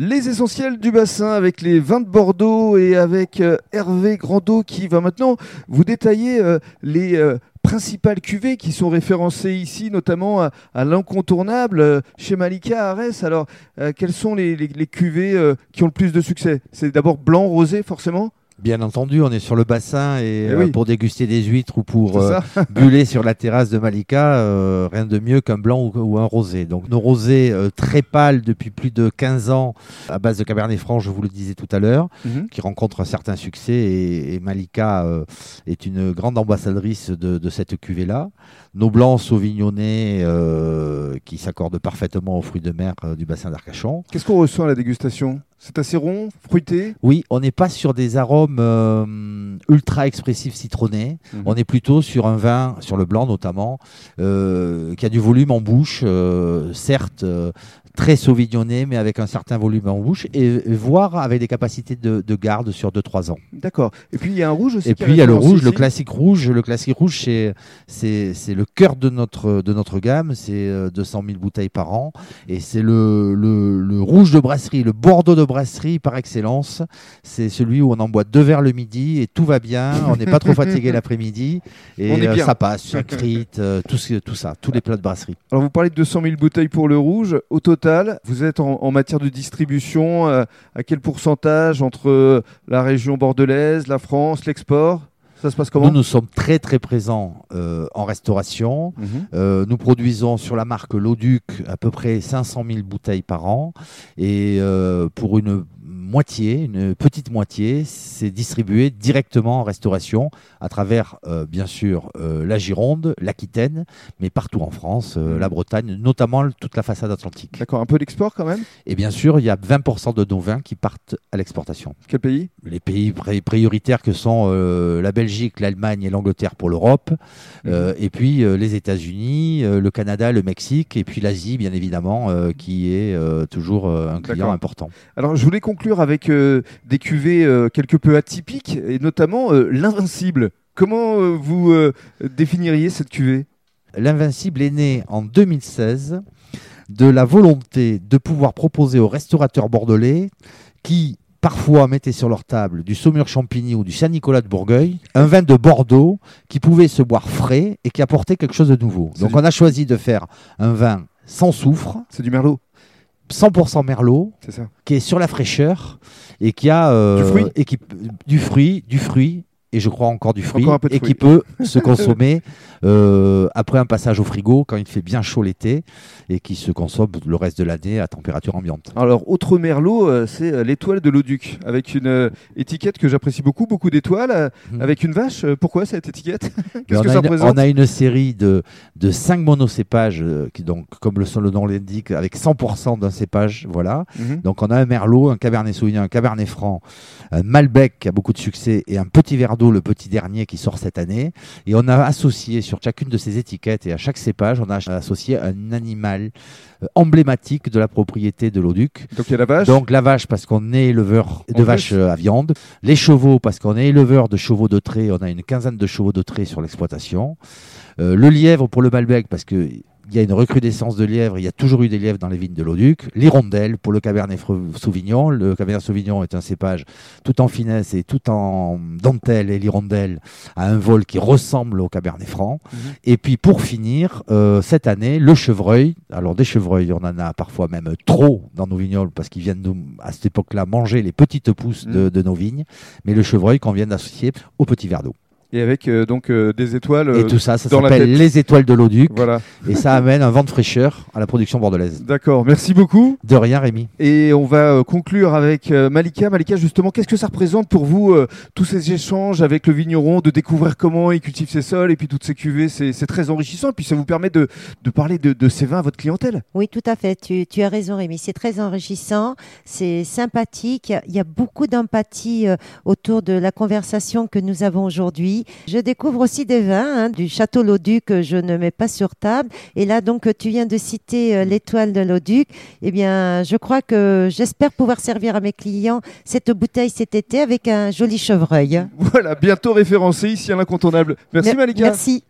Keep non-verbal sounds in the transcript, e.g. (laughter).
Les essentiels du bassin avec les vins de Bordeaux et avec euh, Hervé Grandot qui va maintenant vous détailler euh, les euh, principales cuvées qui sont référencées ici, notamment à, l'incontournable chez Malika Arès. Alors, quelles sont les, cuvées qui ont le plus de succès? C'est d'abord blanc, rosé, forcément? Bien entendu, on est sur le bassin et Eh euh, pour déguster des huîtres ou pour euh, (laughs) (laughs) buller sur la terrasse de Malika, euh, rien de mieux qu'un blanc ou, ou un rosé. Donc nos rosés euh, très pâles depuis plus de 15 ans à base de Cabernet Franc, je vous le disais tout à l'heure, Mhm. qui rencontrent un certain succès et, et Malika euh, est une grande ambassadrice de, de cette cuvée-là. Nos blancs sauvignonnais euh, qui s'accordent parfaitement aux fruits de mer du bassin d'Arcachon. Qu'est-ce qu'on ressent à la dégustation? C'est assez rond, fruité Oui, on n'est pas sur des arômes euh, ultra expressifs citronnés. Mhm. On est plutôt sur un vin, sur le blanc notamment, euh, qui a du volume en bouche, euh, certes très sauvignonné, mais avec un certain volume en bouche, et, et voire avec des capacités de, de garde sur 2-3 ans. D'accord. Et puis il y a un rouge aussi. Et puis il y a le rouge, le classique rouge. Le classique rouge, c'est le cœur de notre de notre gamme. C'est euh, 200 000 bouteilles par an, et c'est le, le le rouge de brasserie, le Bordeaux de brasserie par excellence. C'est celui où on en boit deux verres le midi et tout va bien. On n'est pas trop (laughs) fatigué l'après-midi et On est euh, bien. ça passe. Euh, tout ce tout ça, tous les plats de brasserie. Alors vous parlez de 200 000 bouteilles pour le rouge. Au total, vous êtes en, en matière de distribution euh, à quel pourcentage entre la région bordelaise, la France, l'export? Ça se passe comment Nous nous sommes très très présents euh, en restauration. Mhm. Euh, nous produisons sur la marque L'Auduc à peu près 500 000 bouteilles par an et euh, pour une moitié, une petite moitié, c'est distribué directement en restauration à travers euh, bien sûr euh, la Gironde, l'Aquitaine, mais partout en France, euh, Mhm. la Bretagne, notamment toute la façade atlantique. D'accord, un peu d'export quand même? Et bien sûr, il y a 20% de nos vins qui partent à l'exportation. Quel pays? Les pays pri- prioritaires que sont la Belgique, l'Allemagne et l'Angleterre pour l'Europe, euh, et puis les États-Unis, le Canada, le Mexique, et puis l'Asie, bien évidemment, qui est toujours un client important. Alors je voulais conclure avec euh, des cuvées euh, quelque peu atypiques et notamment euh, l'invincible. Comment vous définiriez cette cuvée? L'Invincible est né en 2016 de la volonté de pouvoir proposer aux restaurateurs bordelais qui parfois mettaient sur leur table du Saumur Champigny ou du Saint-Nicolas de Bourgueil, un vin de Bordeaux qui pouvait se boire frais et qui apportait quelque chose de nouveau. Donc du- on a choisi de faire un vin sans soufre, C'est du merlot, 100% merlot, ça. qui est sur la fraîcheur et qui a euh, Du fruit. et qui- du fruit, du fruit et je crois encore du fruit Encore et qui peut (laughs) se consommer euh, après un passage au frigo quand il fait bien chaud l'été et qui se consomme le reste de l'année à température ambiante. Alors, autre merlot, euh, c'est euh, l'étoile de l'Auduc, avec une étiquette que j'apprécie beaucoup, beaucoup d'étoiles, Mhm. avec une vache. Pourquoi cette étiquette? (laughs) Qu'est-ce que a ça une, représente? on a une série de, de 5 monocépages qui donc comme le, le nom l'indique avec 100% d'un cépage voilà Mhm. Donc on a un Merlot, un Cabernet Sauvignon, un Cabernet Franc, un Malbec qui a beaucoup de succès et un petit verre le petit dernier qui sort cette année. Et on a associé sur chacune de ces étiquettes et à chaque cépage, on a associé un animal euh, emblématique de la propriété de l'Auduc. Donc, il y a la vache. Donc la vache parce qu'on est éleveur de En vaches euh, à viande, les chevaux parce qu'on est éleveur de chevaux de trait, on a une quinzaine de chevaux de trait sur l'exploitation. Euh, le lièvre pour le Malbec parce que il y a une recrudescence de lièvre, il y a toujours eu des lièvres dans les vignes de l'Auduc. L'hirondelle pour le Cabernet Sauvignon. Le Cabernet Sauvignon est un cépage tout en finesse et tout en dentelle et l'hirondelle a un vol qui ressemble au Cabernet Franc. Mhm. Et puis pour finir, euh, cette année, le chevreuil. Alors des chevreuils, on en a parfois même trop dans nos vignobles parce qu'ils viennent nous, à cette époque-là manger les petites pousses de, Mhm. de nos vignes. Mais le chevreuil qu'on vient d'associer au petit verre d'eau. Et avec euh, donc euh, des étoiles. Et euh, tout ça, ça s'appelle les étoiles de l'Auduc. Voilà. Et ça amène un vent de fraîcheur à la production bordelaise. D'accord. Merci beaucoup. De rien, Rémi. Et on va euh, conclure avec euh, Malika. Malika, justement, qu'est-ce que ça représente pour vous, euh, tous ces échanges avec le vigneron, de découvrir comment il cultive ses sols et puis toutes ces cuvées? C'est très enrichissant. Et puis ça vous permet de, de parler de, de ces vins à votre clientèle. Oui, tout à fait. Tu, tu as raison, Rémi. C'est très enrichissant, c'est sympathique. Il y a- Il y a beaucoup d'empathie euh, autour de la conversation que nous avons aujourd'hui. Je découvre aussi des vins hein, du Château Lauduc que je ne mets pas sur table. Et là, donc, tu viens de citer euh, l'étoile de Lauduc. Eh bien, je crois que j'espère pouvoir servir à mes clients cette bouteille cet été avec un joli chevreuil. Voilà, bientôt référencé ici à l'incontournable. Merci Mer- Malika. Merci.